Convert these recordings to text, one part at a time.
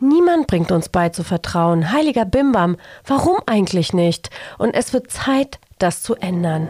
Niemand bringt uns bei zu vertrauen. Heiliger Bimbam, warum eigentlich nicht? Und es wird Zeit, das zu ändern.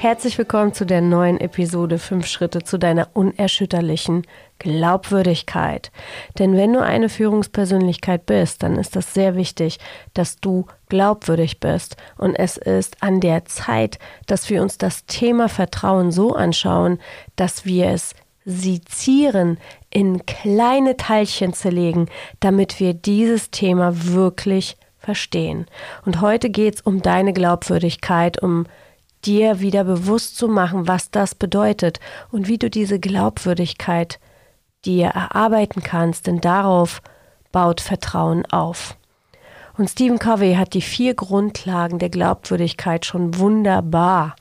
Herzlich willkommen zu der neuen Episode 5 Schritte zu deiner unerschütterlichen Glaubwürdigkeit. Denn wenn du eine Führungspersönlichkeit bist, dann ist das sehr wichtig, dass du glaubwürdig bist. Und es ist an der Zeit, dass wir uns das Thema Vertrauen so anschauen, dass wir es sezieren, in kleine Teilchen zerlegen, damit wir dieses Thema wirklich verstehen. Und heute geht es um deine Glaubwürdigkeit, um dir wieder bewusst zu machen, was das bedeutet und wie du diese Glaubwürdigkeit dir erarbeiten kannst, denn darauf baut Vertrauen auf. Und Stephen Covey hat die vier Grundlagen der Glaubwürdigkeit schon wunderbar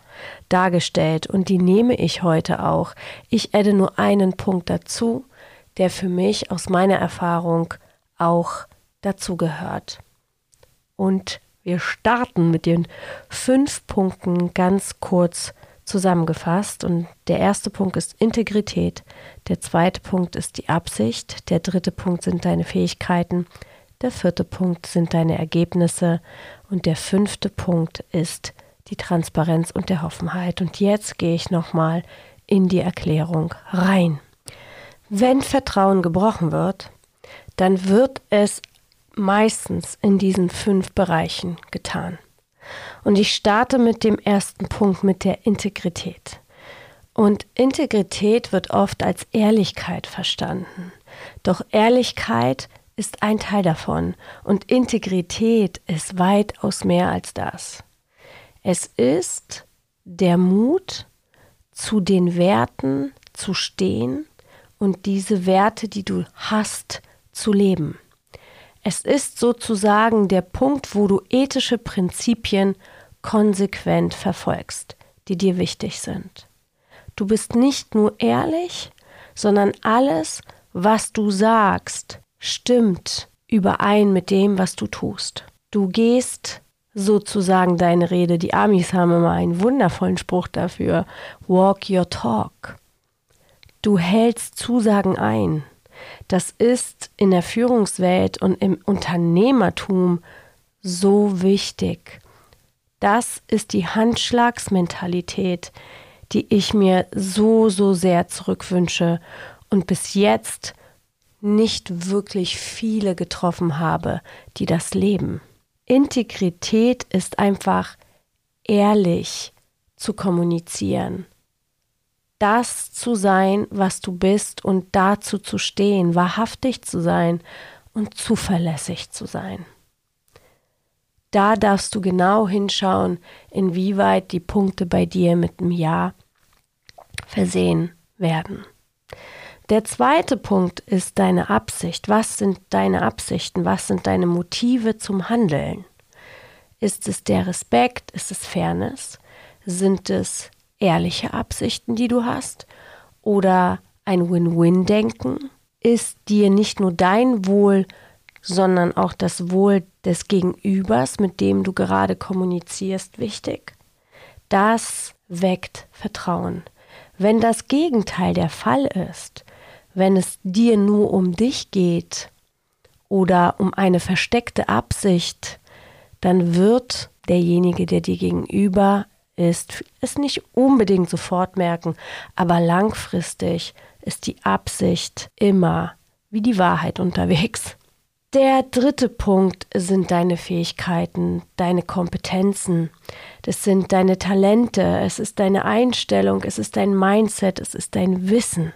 dargestellt und die nehme ich heute auch. Ich adde nur einen Punkt dazu, der für mich aus meiner Erfahrung auch dazu gehört. Und wir starten mit den fünf Punkten ganz kurz zusammengefasst. Und der erste Punkt ist Integrität, der zweite Punkt ist die Absicht, der dritte Punkt sind deine Fähigkeiten, der vierte Punkt sind deine Ergebnisse und der fünfte Punkt ist die Transparenz und der Offenheit. Und jetzt gehe ich nochmal in die Erklärung rein. Wenn Vertrauen gebrochen wird, dann wird es meistens in diesen fünf Bereichen getan. Und ich starte mit dem ersten Punkt, mit der Integrität. Und Integrität wird oft als Ehrlichkeit verstanden. Doch Ehrlichkeit ist ein Teil davon und Integrität ist weitaus mehr als das. Es ist der Mut, zu den Werten zu stehen und diese Werte, die du hast, zu leben. Es ist sozusagen der Punkt, wo du ethische Prinzipien konsequent verfolgst, die dir wichtig sind. Du bist nicht nur ehrlich, sondern alles, was du sagst, stimmt überein mit dem, was du tust. Du gehst sozusagen deine Rede. Die Amis haben immer einen wundervollen Spruch dafür. Walk your talk. Du hältst Zusagen ein. Das ist in der Führungswelt und im Unternehmertum so wichtig. Das ist die Handschlagsmentalität, die ich mir so, so sehr zurückwünsche und bis jetzt nicht wirklich viele getroffen habe, die das leben. Integrität ist einfach ehrlich zu kommunizieren das zu sein, was du bist und dazu zu stehen, wahrhaftig zu sein und zuverlässig zu sein. Da darfst du genau hinschauen, inwieweit die Punkte bei dir mit einem Ja versehen werden. Der zweite Punkt ist deine Absicht. Was sind deine Absichten? Was sind deine Motive zum Handeln? Ist es der Respekt? Ist es Fairness? Sind es ehrliche Absichten, die du hast oder ein Win-Win-Denken? Ist dir nicht nur dein Wohl, sondern auch das Wohl des Gegenübers, mit dem du gerade kommunizierst, wichtig? Das weckt Vertrauen. Wenn das Gegenteil der Fall ist, wenn es dir nur um dich geht oder um eine versteckte Absicht, dann wird derjenige, der dir gegenüber ist, es nicht unbedingt sofort merken, aber langfristig ist die Absicht immer wie die Wahrheit unterwegs. Der dritte Punkt sind deine Fähigkeiten, deine Kompetenzen. Das sind deine Talente, es ist deine Einstellung, es ist dein Mindset, es ist dein Wissen.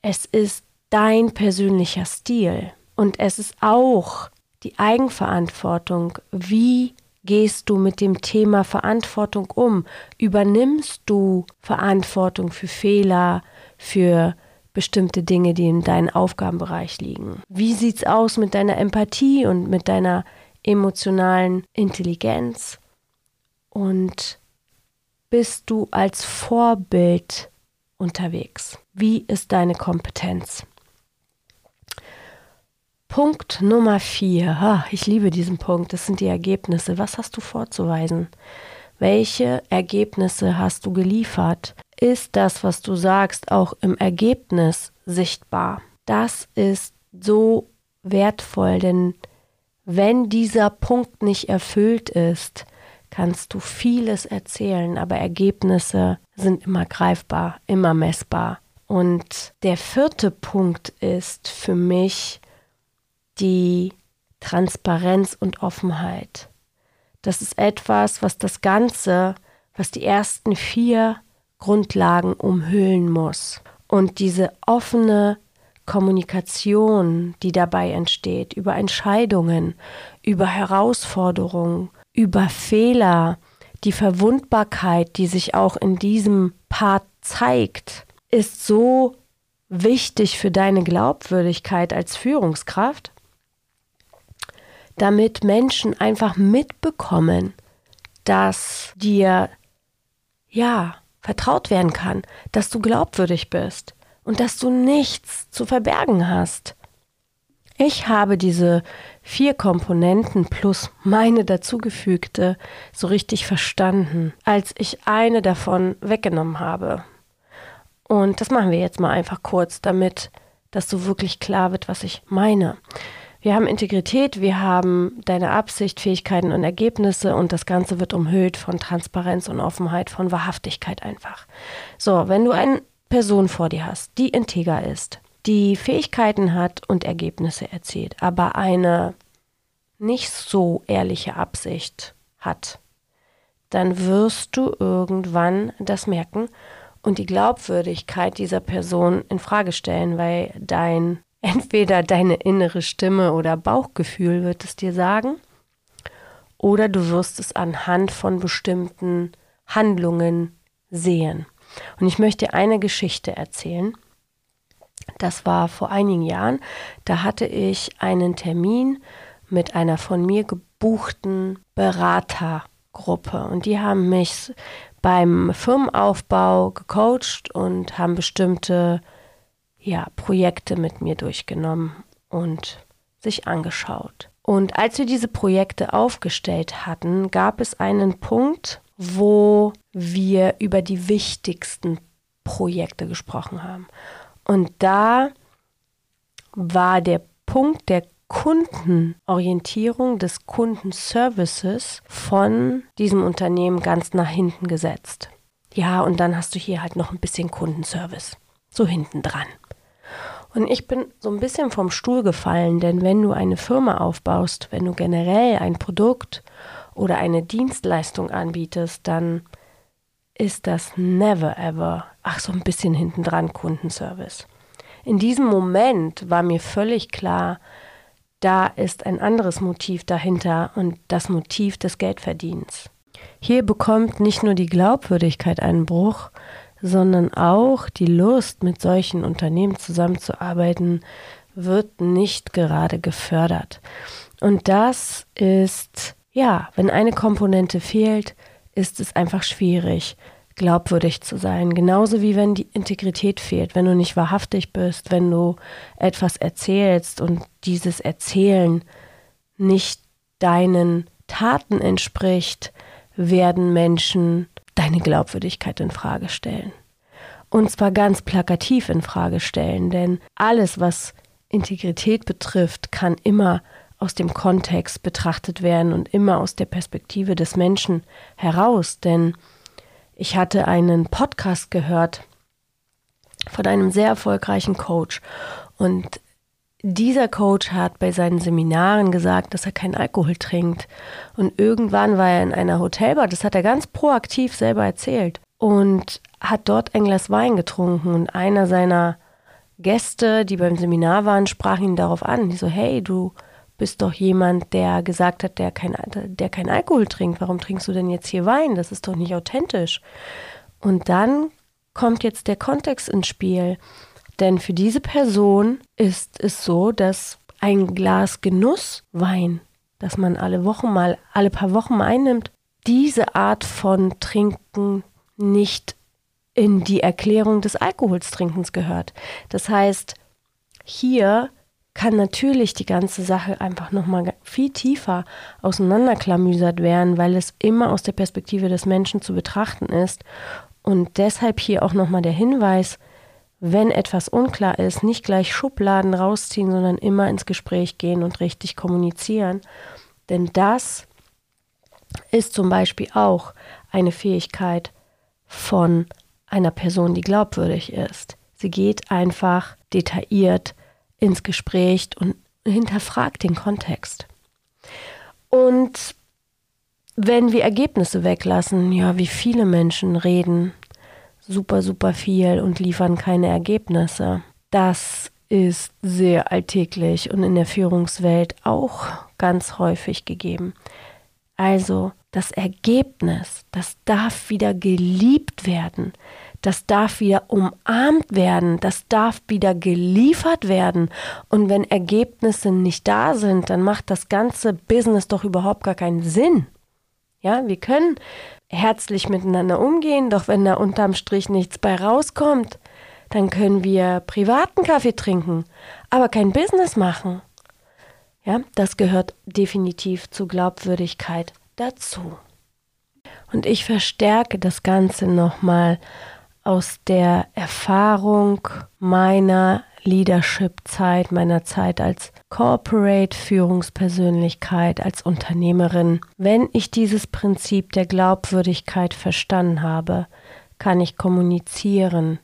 Es ist dein persönlicher Stil. Und es ist auch die Eigenverantwortung, wie gehst du mit dem Thema Verantwortung um? Übernimmst du Verantwortung für Fehler, für bestimmte Dinge, die in deinem Aufgabenbereich liegen? Wie sieht's aus mit deiner Empathie und mit deiner emotionalen Intelligenz? Und bist du als Vorbild unterwegs? Wie ist deine Kompetenz? Punkt Nummer vier. ich liebe diesen Punkt. Das sind die Ergebnisse. Was hast du vorzuweisen? Welche Ergebnisse hast du geliefert? Ist das, was du sagst, auch im Ergebnis sichtbar? Das ist so wertvoll, denn wenn dieser Punkt nicht erfüllt ist, kannst du vieles erzählen, aber Ergebnisse sind immer greifbar, immer messbar. Und der vierte Punkt ist für mich die Transparenz und Offenheit. Das ist etwas, was das Ganze, was die ersten vier Grundlagen umhüllen muss. Und diese offene Kommunikation, die dabei entsteht, über Entscheidungen, über Herausforderungen, über Fehler, die Verwundbarkeit, die sich auch in diesem Part zeigt, ist so wichtig für deine Glaubwürdigkeit als Führungskraft, damit Menschen einfach mitbekommen, dass dir ja vertraut werden kann, dass du glaubwürdig bist und dass du nichts zu verbergen hast. Ich habe diese vier Komponenten plus meine dazugefügte so richtig verstanden, als ich eine davon weggenommen habe. Und das machen wir jetzt mal einfach kurz, damit das so wirklich klar wird, was ich meine. Wir haben Integrität, wir haben deine Absicht, Fähigkeiten und Ergebnisse und das Ganze wird umhüllt von Transparenz und Offenheit, von Wahrhaftigkeit einfach. So, wenn du eine Person vor dir hast, die integer ist, die Fähigkeiten hat und Ergebnisse erzielt, aber eine nicht so ehrliche Absicht hat, dann wirst du irgendwann das merken und die Glaubwürdigkeit dieser Person in Frage stellen, weil dein Entweder deine innere Stimme oder Bauchgefühl wird es dir sagen, oder du wirst es anhand von bestimmten Handlungen sehen. Und ich möchte eine Geschichte erzählen. Das war vor einigen Jahren. Da hatte ich einen Termin mit einer von mir gebuchten Beratergruppe. Und die haben mich beim Firmenaufbau gecoacht und haben bestimmte ja, Projekte mit mir durchgenommen und sich angeschaut. Und als wir diese Projekte aufgestellt hatten, gab es einen Punkt, wo wir über die wichtigsten Projekte gesprochen haben. Und da war der Punkt der Kundenorientierung des Kundenservices von diesem Unternehmen ganz nach hinten gesetzt. Ja, und dann hast du hier halt noch ein bisschen Kundenservice. So hinten dran. Und ich bin so ein bisschen vom Stuhl gefallen, denn wenn du eine Firma aufbaust, wenn du generell ein Produkt oder eine Dienstleistung anbietest, dann ist das never ever, ach so ein bisschen hinten dran Kundenservice. In diesem Moment war mir völlig klar, da ist ein anderes Motiv dahinter und das Motiv des Geldverdienens. Hier bekommt nicht nur die Glaubwürdigkeit einen Bruch, sondern auch die Lust, mit solchen Unternehmen zusammenzuarbeiten, wird nicht gerade gefördert. Und das ist, ja, wenn eine Komponente fehlt, ist es einfach schwierig, glaubwürdig zu sein. Genauso wie wenn die Integrität fehlt, wenn du nicht wahrhaftig bist, wenn du etwas erzählst und dieses Erzählen nicht deinen Taten entspricht, werden Menschen deine Glaubwürdigkeit in Frage stellen. Und zwar ganz plakativ in Frage stellen, denn alles, was Integrität betrifft, kann immer aus dem Kontext betrachtet werden und immer aus der Perspektive des Menschen heraus. Denn ich hatte einen Podcast gehört von einem sehr erfolgreichen Coach und dieser Coach hat bei seinen Seminaren gesagt, dass er keinen Alkohol trinkt. Und irgendwann war er in einer Hotelbar, das hat er ganz proaktiv selber erzählt. Und hat dort ein Glas Wein getrunken. Und einer seiner Gäste, die beim Seminar waren, sprach ihn darauf an. Die so, hey, du bist doch jemand, der gesagt hat, der kein, der kein Alkohol trinkt. Warum trinkst du denn jetzt hier Wein? Das ist doch nicht authentisch. Und dann kommt jetzt der Kontext ins Spiel. Denn für diese Person ist es so, dass ein Glas Genusswein, das man alle Wochen mal, alle paar Wochen mal einnimmt, diese Art von Trinken nicht in die Erklärung des Alkoholstrinkens gehört. Das heißt, hier kann natürlich die ganze Sache einfach nochmal viel tiefer auseinanderklamüsert werden, weil es immer aus der Perspektive des Menschen zu betrachten ist. Und deshalb hier auch nochmal der Hinweis, wenn etwas unklar ist, nicht gleich Schubladen rausziehen, sondern immer ins Gespräch gehen und richtig kommunizieren. Denn das ist zum Beispiel auch eine Fähigkeit von einer Person, die glaubwürdig ist. Sie geht einfach detailliert ins Gespräch und hinterfragt den Kontext. Und wenn wir Ergebnisse weglassen, ja, wie viele Menschen reden super, super viel und liefern keine Ergebnisse. Das ist sehr alltäglich und in der Führungswelt auch ganz häufig gegeben. Also das Ergebnis, das darf wieder geliebt werden, das darf wieder umarmt werden, das darf wieder geliefert werden. Und wenn Ergebnisse nicht da sind, dann macht das ganze Business doch überhaupt gar keinen Sinn. Ja, wir können herzlich miteinander umgehen, doch wenn da unterm Strich nichts bei rauskommt, dann können wir privaten Kaffee trinken, aber kein Business machen. Ja, das gehört definitiv zu Glaubwürdigkeit dazu. Und ich verstärke das Ganze nochmal aus der Erfahrung meiner Leadership-Zeit, meiner Zeit als Corporate-Führungspersönlichkeit, als Unternehmerin. Wenn ich dieses Prinzip der Glaubwürdigkeit verstanden habe, kann ich kommunizieren.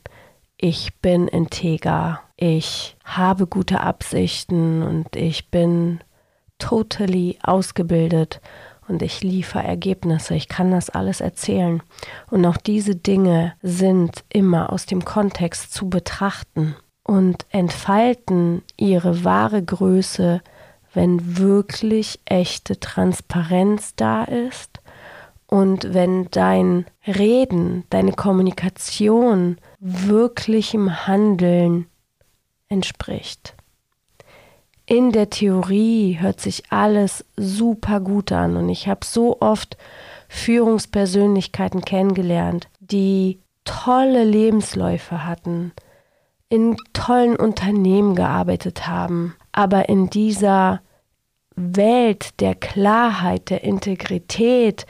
Ich bin integer. Ich habe gute Absichten und ich bin totally ausgebildet und ich liefere Ergebnisse. Ich kann das alles erzählen. Und auch diese Dinge sind immer aus dem Kontext zu betrachten und entfalten ihre wahre Größe, wenn wirklich echte Transparenz da ist und wenn dein Reden, deine Kommunikation wirklichem Handeln entspricht. In der Theorie hört sich alles super gut an und ich habe so oft Führungspersönlichkeiten kennengelernt, die tolle Lebensläufe hatten, in tollen Unternehmen gearbeitet haben, aber in dieser Welt der Klarheit, der Integrität,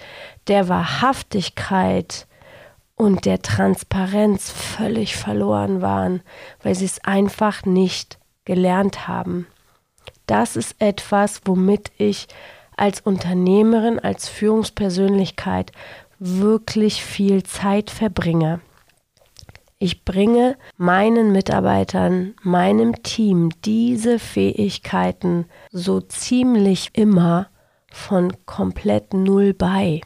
der Wahrhaftigkeit und der Transparenz völlig verloren waren, weil sie es einfach nicht gelernt haben. Das ist etwas, womit ich als Unternehmerin, als Führungspersönlichkeit wirklich viel Zeit verbringe. Ich bringe meinen Mitarbeitern, meinem Team diese Fähigkeiten so ziemlich immer von komplett null bei.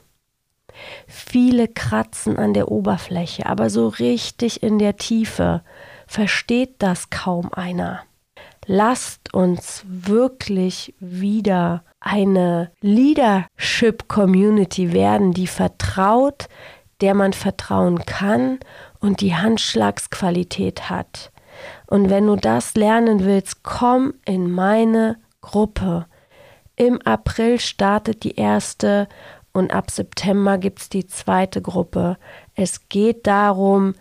Viele kratzen an der Oberfläche, aber so richtig in der Tiefe versteht das kaum einer. Lasst uns wirklich wieder eine Leadership Community werden, die vertraut, der man vertrauen kann und die Handschlagsqualität hat. Und wenn du das lernen willst, komm in meine Gruppe. Im April startet die erste und ab September gibt es die zweite Gruppe. Es geht darum,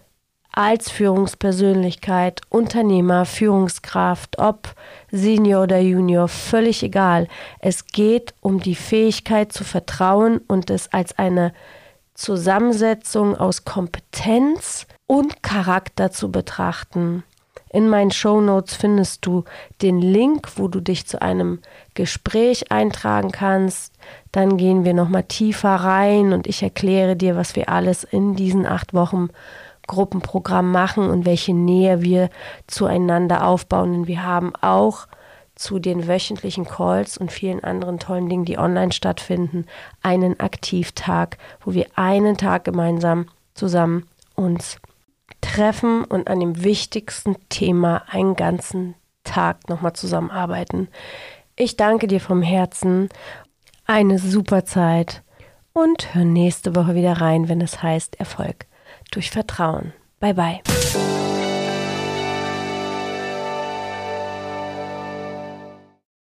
als Führungspersönlichkeit, Unternehmer, Führungskraft, ob Senior oder Junior, völlig egal. Es geht um die Fähigkeit zu vertrauen und es als eine Zusammensetzung aus Kompetenz und Charakter zu betrachten. In meinen Show Notes findest du den Link, wo du dich zu einem Gespräch eintragen kannst. Dann gehen wir nochmal tiefer rein und ich erkläre dir, was wir alles in diesen acht Wochen Gruppenprogramm machen und welche Nähe wir zueinander aufbauen. Und wir haben auch zu den wöchentlichen Calls und vielen anderen tollen Dingen, die online stattfinden, einen Aktivtag, wo wir einen Tag gemeinsam zusammen uns treffen und an dem wichtigsten Thema einen ganzen Tag nochmal zusammenarbeiten. Ich danke dir vom Herzen. Eine super Zeit und hör nächste Woche wieder rein, wenn es heißt Erfolg durch Vertrauen. Bye bye.